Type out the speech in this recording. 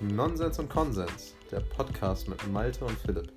Nonsens und Konsens, der Podcast mit Malte und Philipp.